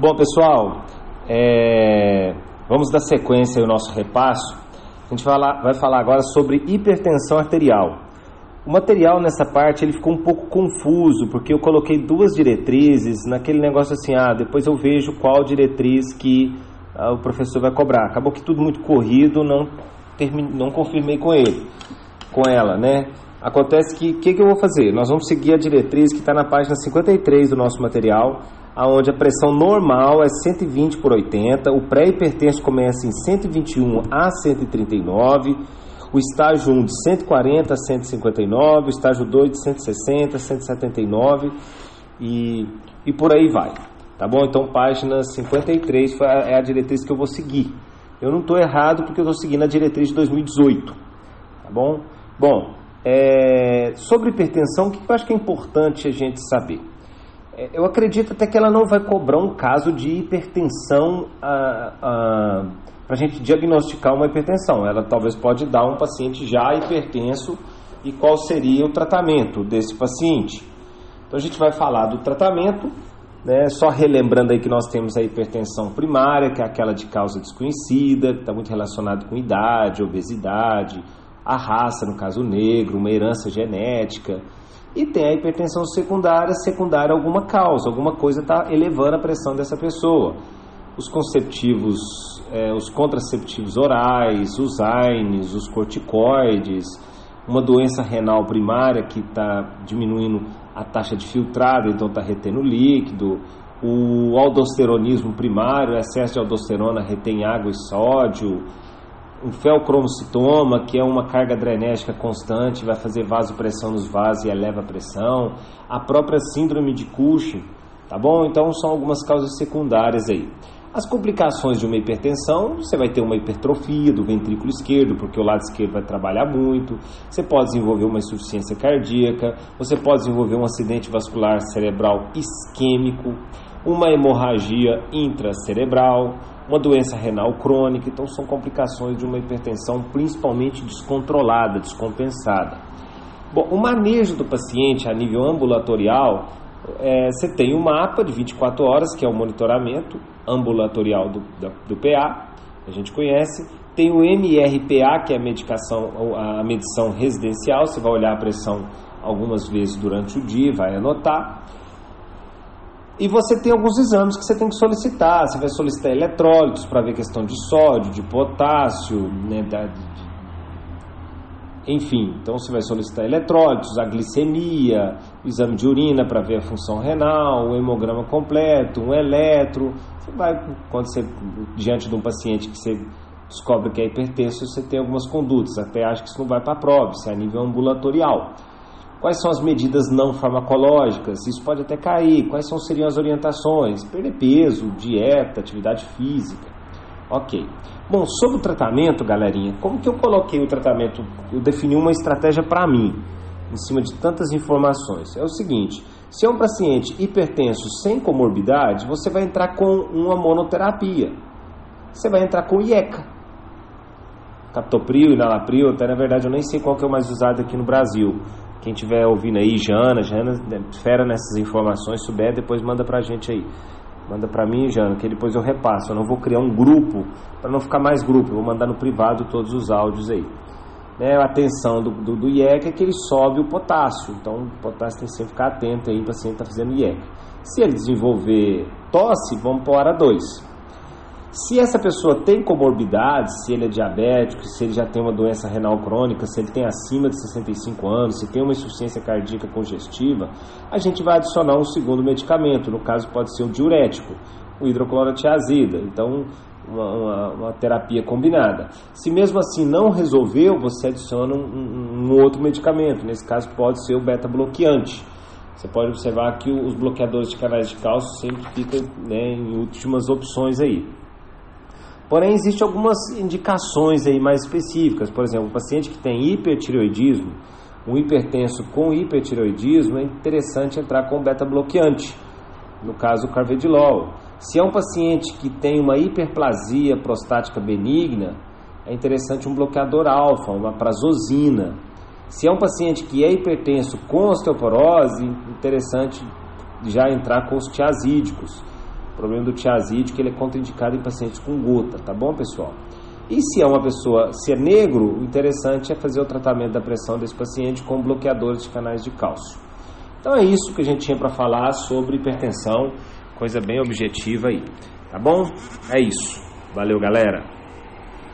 Bom, pessoal, é... vamos dar sequência ao nosso repasso. A gente vai falar, agora sobre hipertensão arterial. O material nessa parte ele ficou um pouco confuso, porque eu coloquei duas diretrizes naquele negócio assim, ah, depois eu vejo qual diretriz que ah, o professor vai cobrar. Acabou que tudo muito corrido, não, termine, não confirmei com ele, com ela, né? Acontece que o que, que eu vou fazer? Nós vamos seguir a diretriz que está na página 53 do nosso material, aonde a pressão normal é 120 por 80, o pré-hipertenso começa em 121 a 139, o estágio 1 de 140 a 159, o estágio 2 de 160 a 179 e, e por aí vai. Tá bom? Então, página 53 foi a, é a diretriz que eu vou seguir. Eu não estou errado porque eu estou seguindo a diretriz de 2018. Tá bom? Bom, é, sobre hipertensão, o que eu acho que é importante a gente saber? Eu acredito até que ela não vai cobrar um caso de hipertensão para a gente diagnosticar uma hipertensão. Ela talvez pode dar um paciente já hipertenso e qual seria o tratamento desse paciente. Então a gente vai falar do tratamento, né, só relembrando aí que nós temos a hipertensão primária, que é aquela de causa desconhecida, que está muito relacionado com idade, obesidade, a raça, no caso negro, uma herança genética. E tem a hipertensão secundária, secundária alguma causa, alguma coisa está elevando a pressão dessa pessoa. Os conceptivos, é, os contraceptivos orais, os AINES, os corticoides, uma doença renal primária que está diminuindo a taxa de filtrado, então está retendo líquido, o aldosteronismo primário, excesso de aldosterona retém água e sódio, um felcromocitoma, que é uma carga adrenérgica constante, vai fazer vasopressão nos vasos e eleva a pressão, a própria síndrome de Cushing, tá bom? Então são algumas causas secundárias aí. As complicações de uma hipertensão, você vai ter uma hipertrofia do ventrículo esquerdo, porque o lado esquerdo vai trabalhar muito. Você pode desenvolver uma insuficiência cardíaca, você pode desenvolver um acidente vascular cerebral isquêmico, uma hemorragia intracerebral, uma doença renal crônica, então são complicações de uma hipertensão principalmente descontrolada, descompensada. Bom, o manejo do paciente a nível ambulatorial, é, você tem o um mapa de 24 horas, que é o monitoramento ambulatorial do, do, do PA, a gente conhece, tem o MRPA, que é a medicação, a medição residencial, você vai olhar a pressão algumas vezes durante o dia, vai anotar. E você tem alguns exames que você tem que solicitar. Você vai solicitar eletrólitos para ver questão de sódio, de potássio, né, enfim. Então você vai solicitar eletrólitos, a glicemia, o exame de urina para ver a função renal, o hemograma completo, um eletro. Você vai, quando você, diante de um paciente que você descobre que é hipertenso, você tem algumas condutas. Até acho que isso não vai para a prova, isso é a nível ambulatorial. Quais são as medidas não farmacológicas? Isso pode até cair. Quais são, seriam as orientações? Perder peso, dieta, atividade física. Ok. Bom, sobre o tratamento, galerinha, como que eu coloquei o tratamento? Eu defini uma estratégia para mim, em cima de tantas informações. É o seguinte: se é um paciente hipertenso sem comorbidade, você vai entrar com uma monoterapia. Você vai entrar com IECA. Captopril, Inalapril, até na verdade eu nem sei qual que é o mais usado aqui no Brasil. Quem estiver ouvindo aí, Jana, Jana, fera nessas informações, souber, depois manda pra gente aí. Manda pra mim, Jana, que depois eu repasso. Eu não vou criar um grupo, para não ficar mais grupo, eu vou mandar no privado todos os áudios aí. Né, a atenção do, do, do IEC é que ele sobe o potássio, então o potássio tem que sempre ficar atento aí, o paciente está fazendo IEC. Se ele desenvolver tosse, vamos para hora 2. Se essa pessoa tem comorbidade, se ele é diabético, se ele já tem uma doença renal crônica, se ele tem acima de 65 anos, se tem uma insuficiência cardíaca congestiva, a gente vai adicionar um segundo medicamento, no caso pode ser o diurético, o hidroclorotiazida. Então, uma, uma, uma, terapia combinada. Se mesmo assim não resolveu, você adiciona um, um outro medicamento. Nesse caso, pode ser o beta-bloqueante. Você pode observar que os bloqueadores de canais de cálcio sempre ficam né, em últimas opções aí. Porém, existem algumas indicações aí mais específicas. Por exemplo, o paciente que tem hipertireoidismo, um hipertenso com hipertireoidismo, é interessante entrar com beta-bloqueante, no caso o carvedilol. Se é um paciente que tem uma hiperplasia prostática benigna, é interessante um bloqueador alfa, uma prazosina. Se é um paciente que é hipertenso com osteoporose, interessante já entrar com os tiazídicos. Problema do tiazide, que ele é contraindicado em pacientes com gota, tá bom, pessoal? E se é uma pessoa, se é negro, o interessante é fazer o tratamento da pressão desse paciente com bloqueadores de canais de cálcio. Então é isso que a gente tinha para falar sobre hipertensão, coisa bem objetiva aí. Tá bom? É isso. Valeu, galera.